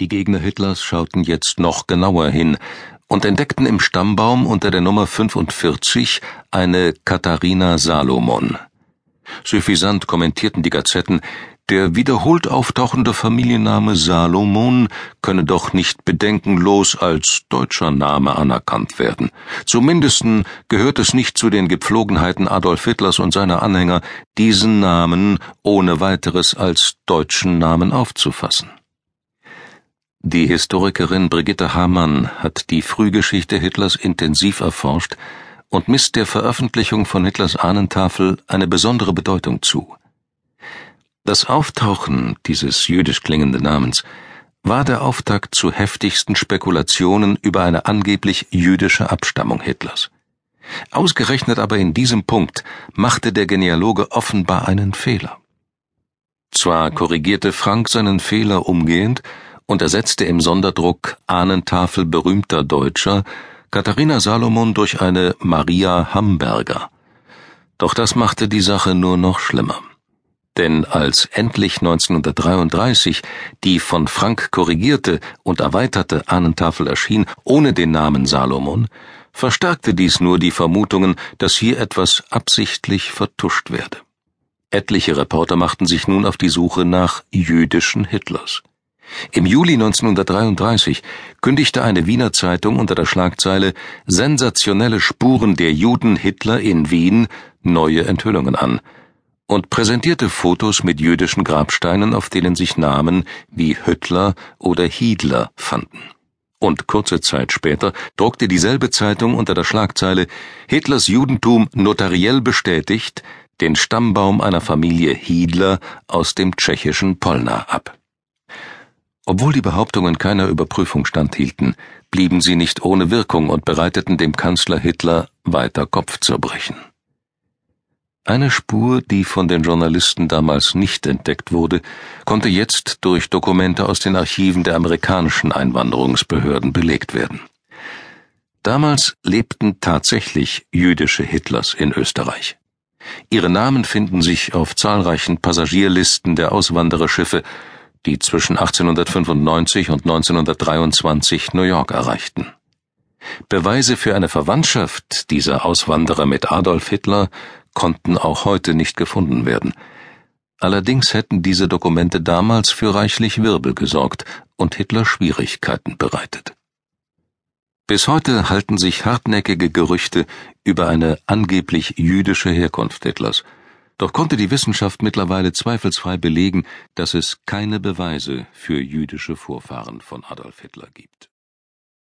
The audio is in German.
Die Gegner Hitlers schauten jetzt noch genauer hin und entdeckten im Stammbaum unter der Nummer 45 eine Katharina Salomon. Suffisant kommentierten die Gazetten, der wiederholt auftauchende Familienname Salomon könne doch nicht bedenkenlos als deutscher Name anerkannt werden. Zumindest gehört es nicht zu den Gepflogenheiten Adolf Hitlers und seiner Anhänger, diesen Namen ohne weiteres als deutschen Namen aufzufassen. Die Historikerin Brigitte Hamann hat die Frühgeschichte Hitlers intensiv erforscht und misst der Veröffentlichung von Hitlers Ahnentafel eine besondere Bedeutung zu. Das Auftauchen dieses jüdisch klingenden Namens war der Auftakt zu heftigsten Spekulationen über eine angeblich jüdische Abstammung Hitlers. Ausgerechnet aber in diesem Punkt machte der Genealoge offenbar einen Fehler. Zwar korrigierte Frank seinen Fehler umgehend, und ersetzte im Sonderdruck Ahnentafel berühmter Deutscher Katharina Salomon durch eine Maria Hamburger. Doch das machte die Sache nur noch schlimmer. Denn als endlich 1933 die von Frank korrigierte und erweiterte Ahnentafel erschien, ohne den Namen Salomon, verstärkte dies nur die Vermutungen, dass hier etwas absichtlich vertuscht werde. Etliche Reporter machten sich nun auf die Suche nach jüdischen Hitlers. Im Juli 1933 kündigte eine Wiener Zeitung unter der Schlagzeile Sensationelle Spuren der Juden Hitler in Wien neue Enthüllungen an und präsentierte Fotos mit jüdischen Grabsteinen, auf denen sich Namen wie Hüttler oder Hiedler fanden. Und kurze Zeit später druckte dieselbe Zeitung unter der Schlagzeile Hitlers Judentum notariell bestätigt den Stammbaum einer Familie Hiedler aus dem tschechischen Polna ab. Obwohl die Behauptungen keiner Überprüfung standhielten, blieben sie nicht ohne Wirkung und bereiteten dem Kanzler Hitler weiter Kopfzerbrechen. Eine Spur, die von den Journalisten damals nicht entdeckt wurde, konnte jetzt durch Dokumente aus den Archiven der amerikanischen Einwanderungsbehörden belegt werden. Damals lebten tatsächlich jüdische Hitlers in Österreich. Ihre Namen finden sich auf zahlreichen Passagierlisten der Auswandererschiffe die zwischen 1895 und 1923 New York erreichten. Beweise für eine Verwandtschaft dieser Auswanderer mit Adolf Hitler konnten auch heute nicht gefunden werden. Allerdings hätten diese Dokumente damals für reichlich Wirbel gesorgt und Hitler Schwierigkeiten bereitet. Bis heute halten sich hartnäckige Gerüchte über eine angeblich jüdische Herkunft Hitlers. Doch konnte die Wissenschaft mittlerweile zweifelsfrei belegen, dass es keine Beweise für jüdische Vorfahren von Adolf Hitler gibt